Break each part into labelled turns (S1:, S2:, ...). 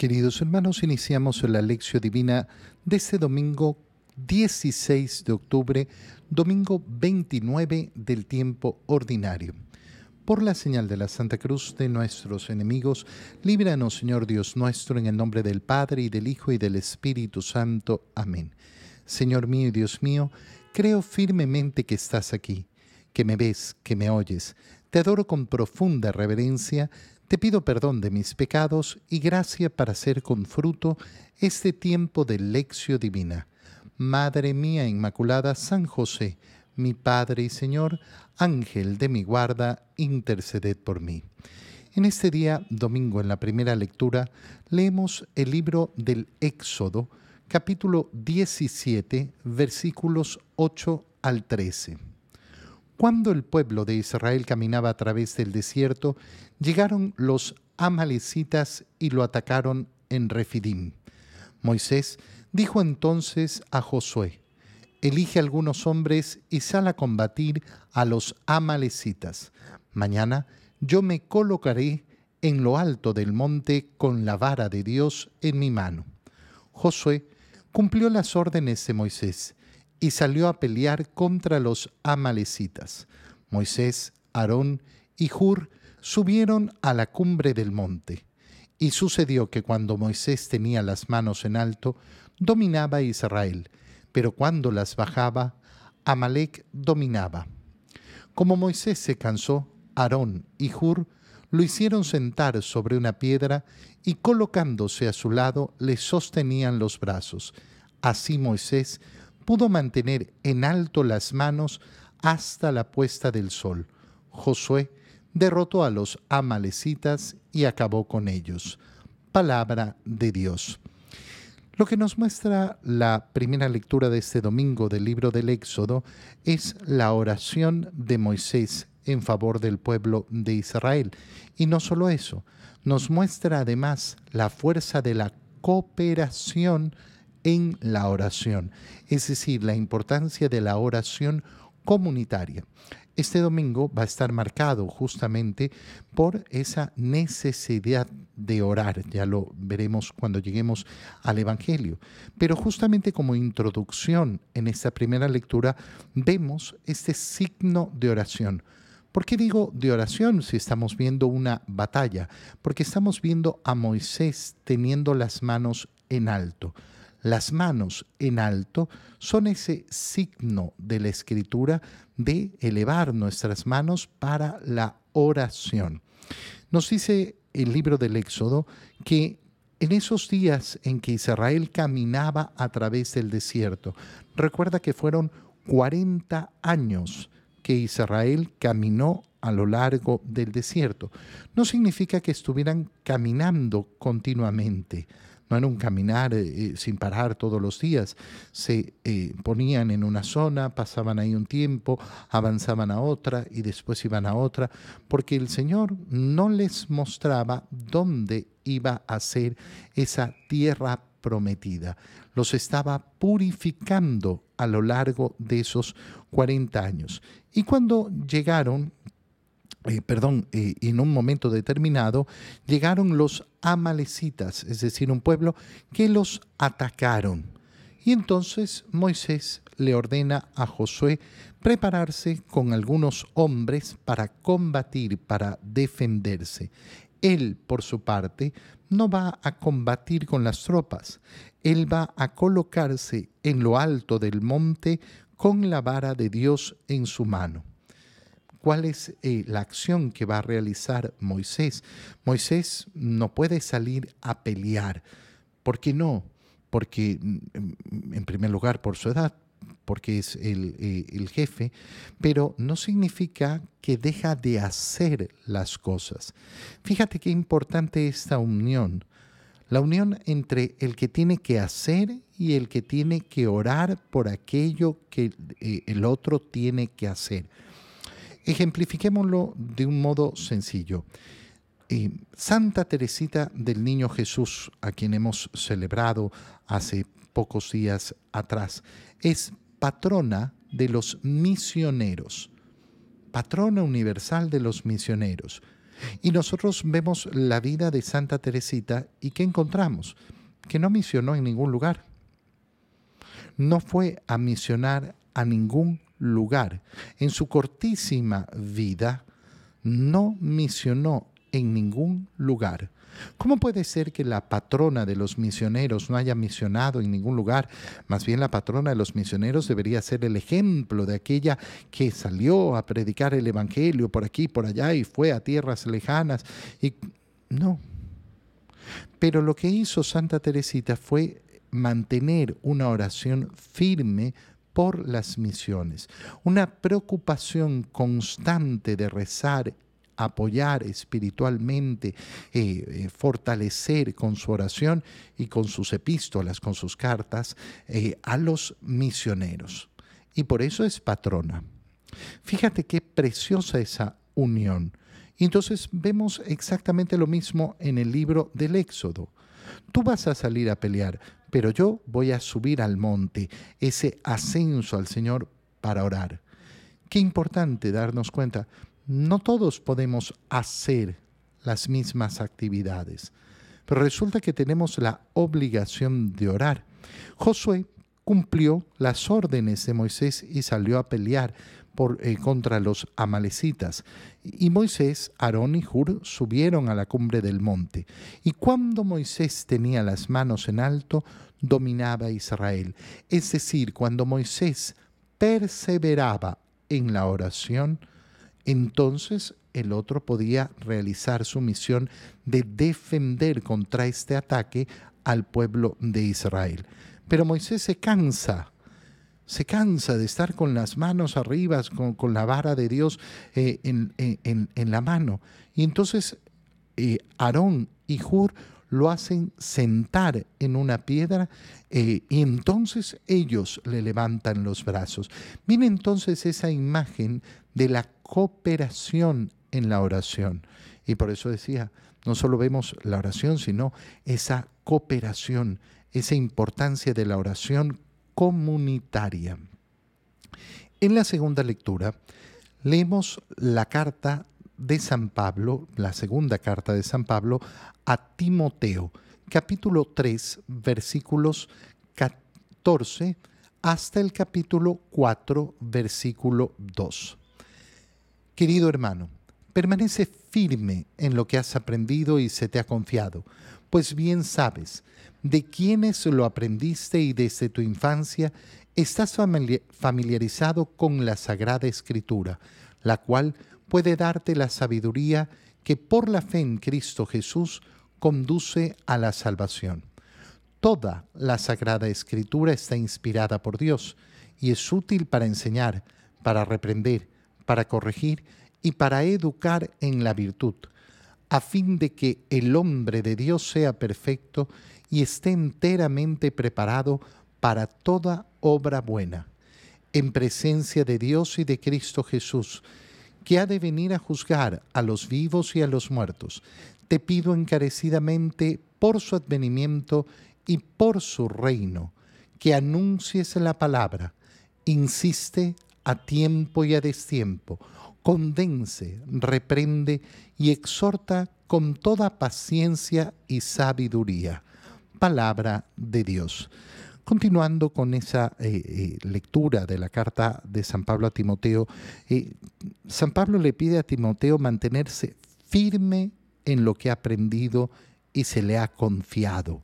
S1: Queridos hermanos, iniciamos la lección divina de este domingo 16 de octubre, domingo 29 del tiempo ordinario. Por la señal de la Santa Cruz de nuestros enemigos, líbranos, Señor Dios nuestro, en el nombre del Padre, y del Hijo, y del Espíritu Santo. Amén. Señor mío y Dios mío, creo firmemente que estás aquí, que me ves, que me oyes. Te adoro con profunda reverencia te pido perdón de mis pecados y gracia para hacer con fruto este tiempo de lección divina. Madre mía Inmaculada, San José, mi Padre y Señor, Ángel de mi guarda, interceded por mí. En este día, domingo, en la primera lectura, leemos el libro del Éxodo, capítulo 17, versículos 8 al 13. Cuando el pueblo de Israel caminaba a través del desierto, llegaron los amalecitas y lo atacaron en Refidim. Moisés dijo entonces a Josué, Elige algunos hombres y sal a combatir a los amalecitas. Mañana yo me colocaré en lo alto del monte con la vara de Dios en mi mano. Josué cumplió las órdenes de Moisés y salió a pelear contra los amalecitas. Moisés, Aarón y Hur subieron a la cumbre del monte. Y sucedió que cuando Moisés tenía las manos en alto, dominaba Israel, pero cuando las bajaba, Amalek dominaba. Como Moisés se cansó, Aarón y Hur lo hicieron sentar sobre una piedra y colocándose a su lado le sostenían los brazos. Así Moisés pudo mantener en alto las manos hasta la puesta del sol. Josué derrotó a los amalecitas y acabó con ellos. Palabra de Dios. Lo que nos muestra la primera lectura de este domingo del libro del Éxodo es la oración de Moisés en favor del pueblo de Israel. Y no solo eso, nos muestra además la fuerza de la cooperación en la oración, es decir, la importancia de la oración comunitaria. Este domingo va a estar marcado justamente por esa necesidad de orar, ya lo veremos cuando lleguemos al Evangelio. Pero justamente como introducción en esta primera lectura vemos este signo de oración. ¿Por qué digo de oración si estamos viendo una batalla? Porque estamos viendo a Moisés teniendo las manos en alto. Las manos en alto son ese signo de la escritura de elevar nuestras manos para la oración. Nos dice el libro del Éxodo que en esos días en que Israel caminaba a través del desierto, recuerda que fueron 40 años que Israel caminó a lo largo del desierto. No significa que estuvieran caminando continuamente no era un caminar eh, eh, sin parar todos los días. Se eh, ponían en una zona, pasaban ahí un tiempo, avanzaban a otra y después iban a otra, porque el Señor no les mostraba dónde iba a ser esa tierra prometida. Los estaba purificando a lo largo de esos 40 años. Y cuando llegaron, perdón, en un momento determinado, llegaron los amalecitas, es decir, un pueblo que los atacaron. Y entonces Moisés le ordena a Josué prepararse con algunos hombres para combatir, para defenderse. Él, por su parte, no va a combatir con las tropas, él va a colocarse en lo alto del monte con la vara de Dios en su mano cuál es eh, la acción que va a realizar Moisés. Moisés no puede salir a pelear. ¿Por qué no? Porque, mm, en primer lugar, por su edad, porque es el, eh, el, jefe, pero no significa que deja de hacer las cosas. Fíjate qué importante esta unión, la unión entre el que tiene que hacer y el que tiene que orar por aquello que eh, el otro tiene que hacer. Ejemplifiquémoslo de un modo sencillo. Eh, Santa Teresita del Niño Jesús, a quien hemos celebrado hace pocos días atrás, es patrona de los misioneros, patrona universal de los misioneros. Y nosotros vemos la vida de Santa Teresita y ¿qué encontramos? Que no misionó en ningún lugar. No fue a misionar a ningún lugar. En su cortísima vida no misionó en ningún lugar. ¿Cómo puede ser que la patrona de los misioneros no haya misionado en ningún lugar? Más bien la patrona de los misioneros debería ser el ejemplo de aquella que salió a predicar el Evangelio por aquí, por allá y fue a tierras lejanas. Y no. Pero lo que hizo Santa Teresita fue mantener una oración firme por las misiones, una preocupación constante de rezar apoyar espiritualmente, eh, eh, fortalecer con su oración y con sus epístolas, con sus cartas, eh, a los misioneros. Y por eso es patrona. Fíjate qué preciosa esa unión. Y entonces vemos exactamente lo mismo en el libro del Éxodo. Tú vas a salir a pelear, pero yo voy a subir al monte, ese ascenso al Señor para orar. Qué importante darnos cuenta no todos podemos hacer las mismas actividades, pero resulta que tenemos la obligación de orar. Josué cumplió las órdenes de Moisés y salió a pelear eh, contra los amalecitas. Y Moisés, Aarón y Hur subieron a la cumbre del monte. Y cuando Moisés tenía las manos en alto, dominaba Israel. Es decir, cuando Moisés perseveraba en la oración, entonces el otro podía realizar su misión de defender contra este ataque al pueblo de Israel. Pero Moisés se cansa, se cansa de estar con las manos arriba, con, la vara de Dios eh, en, la mano. Y entonces eh, Aarón y Hur lo hacen sentar en una piedra eh, y entonces ellos le levantan los brazos. Miren entonces esa imagen de la cooperación en la oración. Y por eso decía, no solo vemos la oración, sino esa cooperación, esa importancia de la oración comunitaria. En la segunda lectura leemos la carta de San Pablo, la segunda carta de San Pablo a Timoteo, capítulo 3, versículos 14 hasta el capítulo 4, versículo 2. Querido hermano, permanece firme en lo que has aprendido y se te ha confiado, pues bien sabes de quiénes lo aprendiste y desde tu infancia estás familiarizado con la Sagrada Escritura, la cual puede darte la sabiduría que por la fe en Cristo Jesús conduce a la salvación. Toda la Sagrada Escritura está inspirada por Dios y es útil para enseñar, para reprender, para corregir y para educar en la virtud, a fin de que el hombre de Dios sea perfecto y esté enteramente preparado para toda obra buena, en presencia de Dios y de Cristo Jesús, que ha de venir a juzgar a los vivos y a los muertos. Te pido encarecidamente por su advenimiento y por su reino, que anuncies la palabra, insiste a tiempo y a destiempo, condense, reprende y exhorta con toda paciencia y sabiduría. Palabra de Dios. Continuando con esa eh, eh, lectura de la carta de San Pablo a Timoteo, eh, San Pablo le pide a Timoteo mantenerse firme en lo que ha aprendido y se le ha confiado.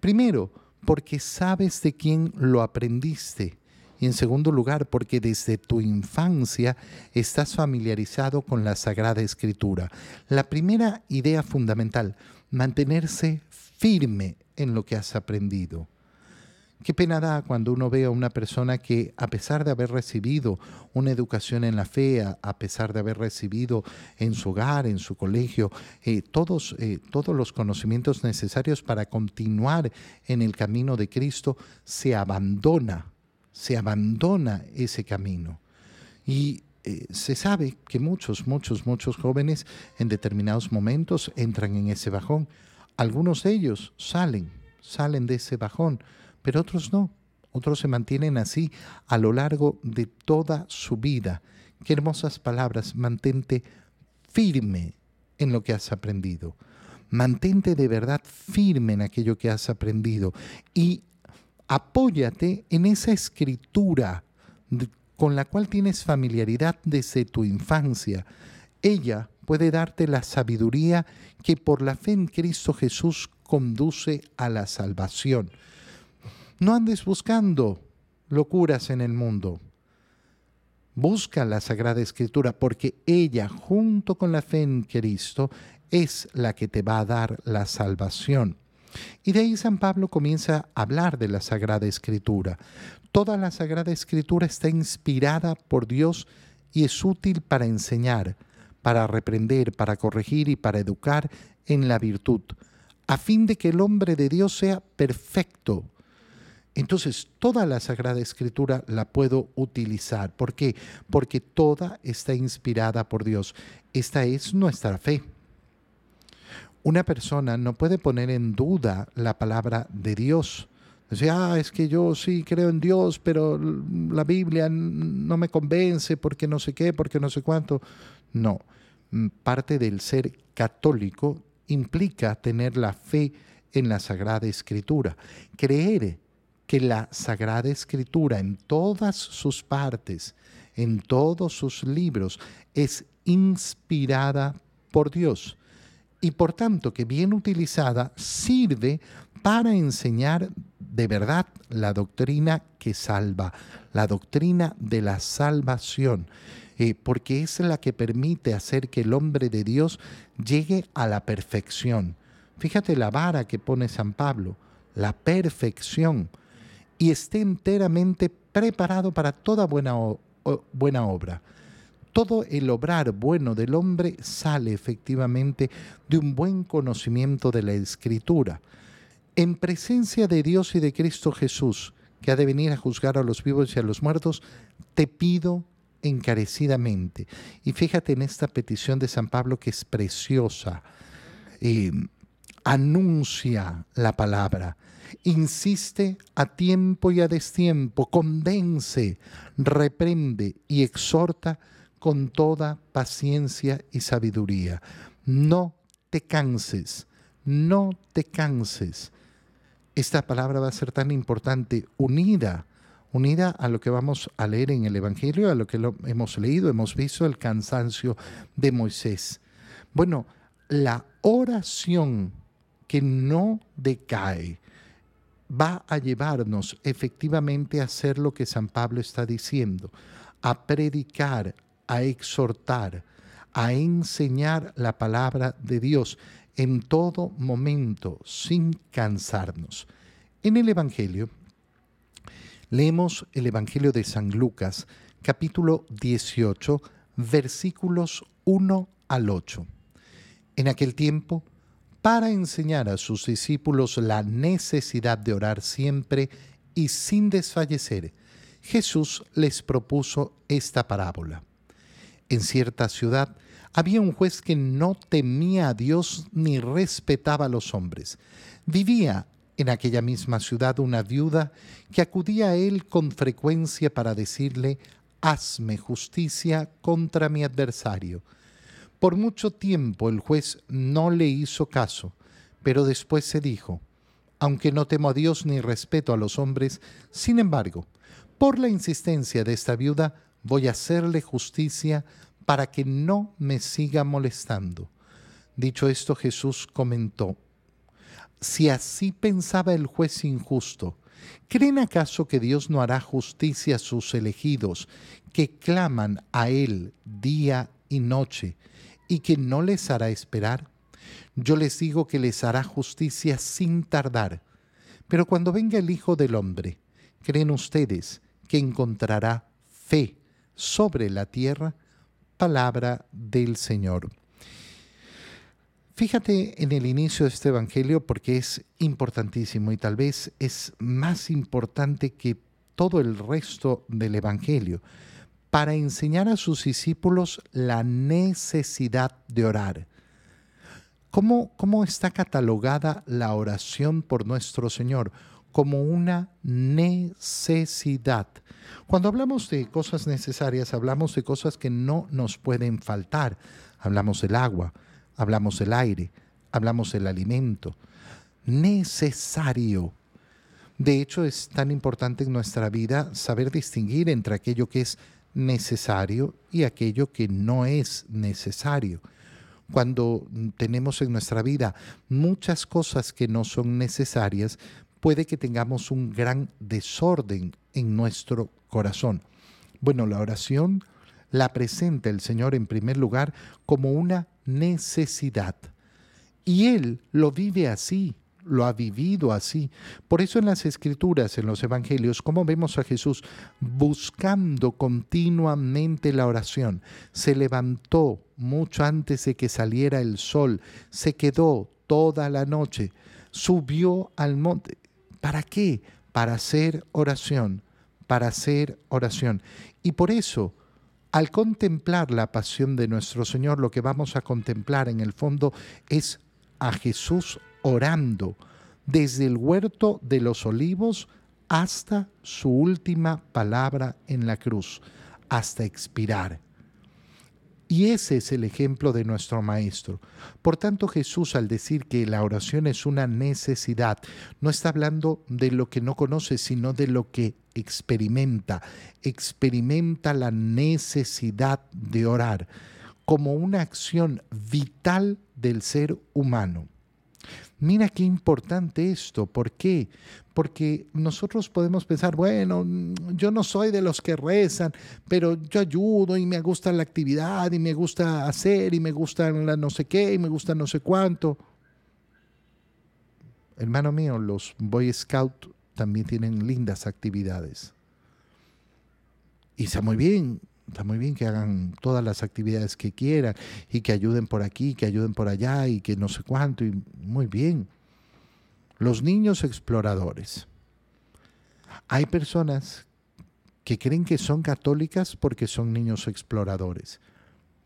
S1: Primero, porque sabes de quién lo aprendiste y en segundo lugar, porque desde tu infancia estás familiarizado con la Sagrada Escritura. La primera idea fundamental, mantenerse firme en lo que has aprendido. Qué pena da cuando uno ve a una persona que, a pesar de haber recibido una educación en la fe, a, pesar de haber recibido en su hogar, en su colegio, eh, todos, eh, todos los conocimientos necesarios para continuar en el camino de Cristo, se abandona se abandona ese camino. Y eh, se sabe que muchos, muchos, muchos jóvenes en determinados momentos entran en ese bajón. Algunos de ellos salen, salen de ese bajón, pero otros no. Otros se mantienen así a lo largo de toda su vida. Qué hermosas palabras, mantente firme en lo que has aprendido. Mantente de verdad firme en aquello que has aprendido y apóyate en esa escritura con la cual tienes familiaridad desde tu infancia. Ella puede darte la sabiduría que por la fe en Cristo Jesús conduce a la salvación. No andes buscando locuras en el mundo. Busca la Sagrada Escritura porque ella, junto con la fe en Cristo, es la que te va a dar la salvación. Y de ahí San Pablo comienza a hablar de la Sagrada Escritura. Toda la Sagrada Escritura está inspirada por Dios y es útil para enseñar, para reprender, para corregir y para educar en la virtud, a fin de que el hombre de Dios sea perfecto. Entonces, toda la Sagrada Escritura la puedo utilizar. ¿Por qué? Porque toda está inspirada por Dios. Esta es nuestra fe una persona no puede poner en duda la palabra de Dios. Decir, ah, es que yo sí creo en Dios, pero la Biblia no me convence porque no sé qué, porque no sé cuánto. No, mm, parte del ser católico implica tener la fe en la Sagrada Escritura, creer que la Sagrada Escritura en todas sus partes, en todos sus libros, es inspirada por Dios y por tanto que bien utilizada sirve para enseñar de verdad la doctrina que salva, la doctrina de la salvación, eh, porque es la que permite hacer que el hombre de Dios llegue a la perfección. Fíjate la vara que pone San Pablo, la perfección, y esté enteramente preparado para toda buena, buena obra todo el obrar bueno del hombre sale efectivamente de un buen conocimiento de la Escritura. En presencia de Dios y de Cristo Jesús, que ha de venir a juzgar a los vivos y a los muertos, te pido encarecidamente. Y fíjate en esta petición de San Pablo que es preciosa. Eh, anuncia la palabra, insiste a tiempo y a destiempo, convence, reprende y exhorta con toda paciencia y sabiduría. No te canses, no te canses. Esta palabra va a ser tan importante, unida, unida a lo que vamos a leer en el Evangelio, a lo que hemos leído, hemos visto el cansancio de Moisés. Bueno, la oración que no decae va a llevarnos efectivamente a hacer lo que San Pablo está diciendo, a predicar, a exhortar, a enseñar la palabra de Dios en todo momento, sin cansarnos. En el Evangelio, leemos el Evangelio de San Lucas, capítulo 18, versículos 1 al 8. En aquel tiempo, para enseñar a sus discípulos la necesidad de orar siempre y sin desfallecer, Jesús les propuso esta parábola. En cierta ciudad había un juez que no temía a Dios ni respetaba a los hombres. Vivía en aquella misma ciudad una viuda que acudía a él con frecuencia para decirle, hazme justicia contra mi adversario. Por mucho tiempo el juez no le hizo caso, pero después se dijo, aunque no temo a Dios ni respeto a los hombres, sin embargo, por la insistencia de esta viuda, voy a hacerle justicia para que no me siga molestando. Dicho esto, Jesús comentó, si así pensaba el juez injusto, ¿creen acaso que Dios no hará justicia a sus elegidos que claman a Él día y noche y que no les hará esperar? Yo les digo que les hará justicia sin tardar. Pero cuando venga el Hijo del Hombre, ¿creen ustedes que encontrará fe sobre la tierra, palabra del Señor. Fíjate en el inicio de este Evangelio porque es importantísimo y tal vez es más importante que todo el resto del Evangelio para enseñar a sus discípulos la necesidad de orar. ¿Cómo, cómo está catalogada la oración por nuestro Señor? como una necesidad. Cuando hablamos de cosas necesarias, hablamos de cosas que no nos pueden faltar. Hablamos del agua, hablamos del aire, hablamos del alimento. Necesario. De hecho, es tan importante en nuestra vida saber distinguir entre aquello que es necesario y aquello que no es necesario. Cuando tenemos en nuestra vida muchas cosas que no son necesarias, puede que tengamos un gran desorden en nuestro corazón. Bueno, la oración la presenta el Señor en primer lugar como una necesidad. Y Él lo vive así, lo ha vivido así. Por eso en las escrituras, en los evangelios, como vemos a Jesús buscando continuamente la oración, se levantó mucho antes de que saliera el sol, se quedó toda la noche, subió al monte. ¿Para qué? Para hacer oración, para hacer oración. Y por eso, al contemplar la pasión de nuestro Señor, lo que vamos a contemplar en el fondo es a Jesús orando desde el huerto de los olivos hasta su última palabra en la cruz, hasta expirar. Y ese es el ejemplo de nuestro Maestro. Por tanto, Jesús al decir que la oración es una necesidad, no está hablando de lo que no conoce, sino de lo que experimenta. Experimenta la necesidad de orar como una acción vital del ser humano. Mira qué importante esto. ¿Por qué? Porque nosotros podemos pensar, bueno, yo no soy de los que rezan, pero yo ayudo y me gusta la actividad y me gusta hacer y me gusta la no sé qué y me gusta no sé cuánto. Hermano mío, los Boy Scouts también tienen lindas actividades. Y está muy bien, Está muy bien que hagan todas las actividades que quieran y que ayuden por aquí, que ayuden por allá y que no sé cuánto. Y muy bien. Los niños exploradores. Hay personas que creen que son católicas porque son niños exploradores.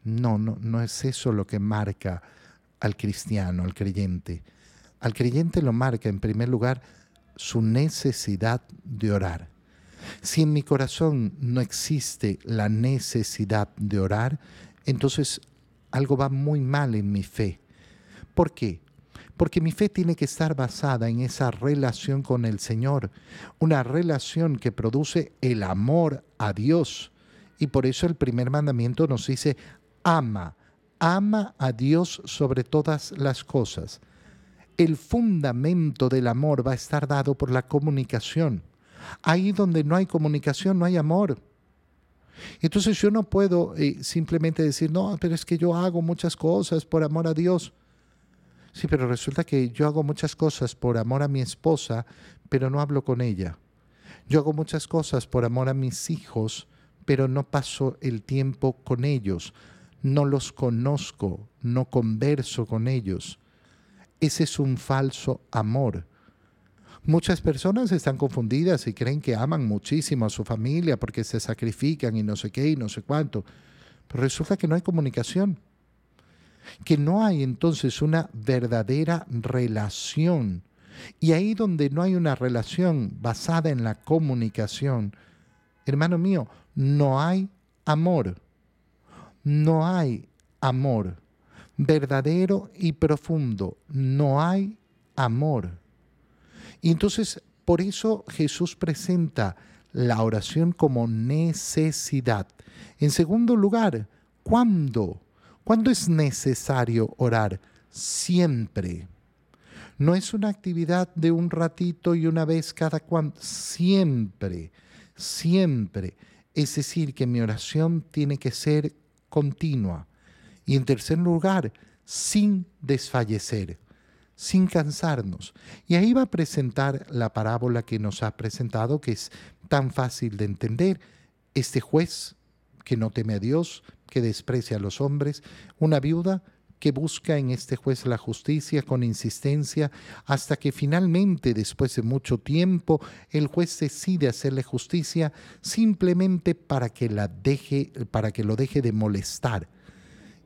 S1: No, no, no es eso lo que marca al cristiano, al creyente. Al creyente lo marca en primer lugar su necesidad de orar. Si en mi corazón no existe la necesidad de orar, entonces algo va muy mal en mi fe. ¿Por qué? Porque mi fe tiene que estar basada en esa relación con el Señor, una relación que produce el amor a Dios. Y por eso el primer mandamiento nos dice, ama, ama a Dios sobre todas las cosas. El fundamento del amor va a estar dado por la comunicación. Ahí donde no hay comunicación, no hay amor. Entonces yo no puedo eh, simplemente decir, no, pero es que yo hago muchas cosas por amor a Dios. Sí, pero resulta que yo hago muchas cosas por amor a mi esposa, pero no hablo con ella. Yo hago muchas cosas por amor a mis hijos, pero no paso el tiempo con ellos. No los conozco, no converso con ellos. Ese es un falso amor. Muchas personas están confundidas y creen que aman muchísimo a su familia porque se sacrifican y no sé qué y no sé cuánto. Pero resulta que no hay comunicación. Que no hay entonces una verdadera relación. Y ahí donde no hay una relación basada en la comunicación, hermano mío, no hay amor. No hay amor verdadero y profundo. No hay amor. Y entonces, por eso Jesús presenta la oración como necesidad. En segundo lugar, ¿cuándo? ¿Cuándo es necesario orar? Siempre. No es una actividad de un ratito y una vez cada cuando. Siempre, siempre. Es decir, que mi oración tiene que ser continua. Y en tercer lugar, sin desfallecer sin cansarnos. Y ahí va a presentar la parábola que nos ha presentado, que es tan fácil de entender. Este juez que no teme a Dios, que desprecia a los hombres, una viuda que busca en este juez la justicia con insistencia hasta que finalmente, después de mucho tiempo, el juez decide hacerle justicia simplemente para que la deje, para que lo deje de molestar.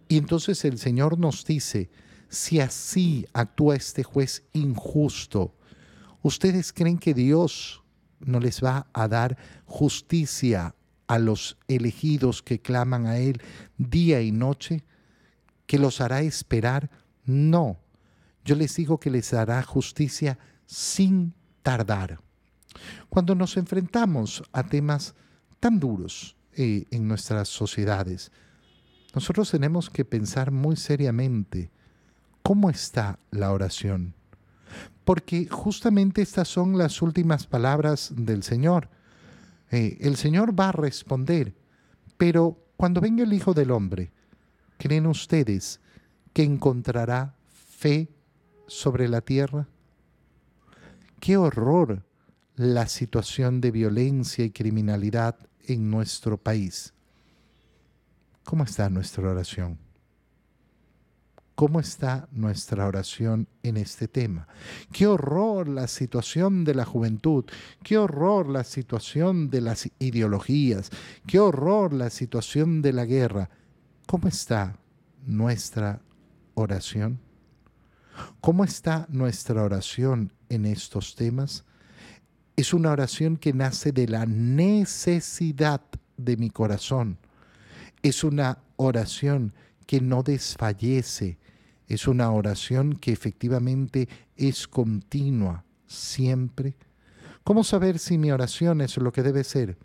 S1: Y entonces el Señor nos dice, si así actúa este juez injusto, ¿ustedes creen que Dios no les va a dar justicia a los elegidos que claman a Él día y noche? que los hará esperar. No, yo les digo que les hará justicia sin tardar. Cuando nos enfrentamos a temas tan duros eh, en nuestras sociedades, nosotros tenemos que pensar muy seriamente cómo está la oración. Porque justamente estas son las últimas palabras del Señor. Eh, el Señor va a responder, pero cuando venga el Hijo del Hombre, ¿creen ustedes que encontrará fe sobre la tierra? Qué horror la situación de violencia y criminalidad en nuestro país. ¿Cómo está nuestra oración? ¿Cómo está nuestra oración en este tema? Qué horror la situación de la juventud, qué horror la situación de las ideologías, qué horror la situación de la guerra. ¿Cómo está nuestra oración? ¿Cómo está nuestra oración en estos temas? Es una oración que nace de la necesidad de mi corazón. Es una oración que no desfallece, es una oración que efectivamente es continua, siempre. ¿Cómo saber si mi oración es lo que debe ser?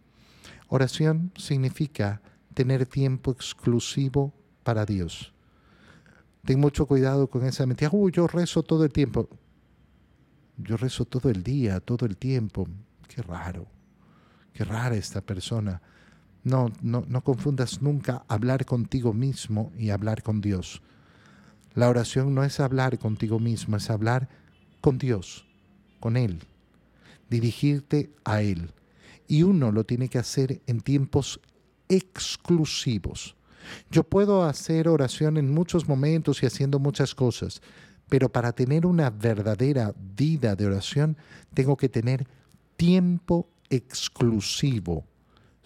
S1: Oración significa tener tiempo exclusivo para Dios. Ten mucho cuidado con esa mentira. Uy, yo rezo todo el tiempo. Yo rezo todo el día, todo el tiempo. Qué raro. Qué rara esta persona. No, no, no confundas nunca hablar contigo mismo y hablar con Dios. La oración no es hablar contigo mismo, es hablar con Dios, con Él, dirigirte a Él. Y uno lo tiene que hacer en tiempos exclusivos. Yo puedo hacer oración en muchos momentos y haciendo muchas cosas, pero para tener una verdadera vida de oración tengo que tener tiempo exclusivo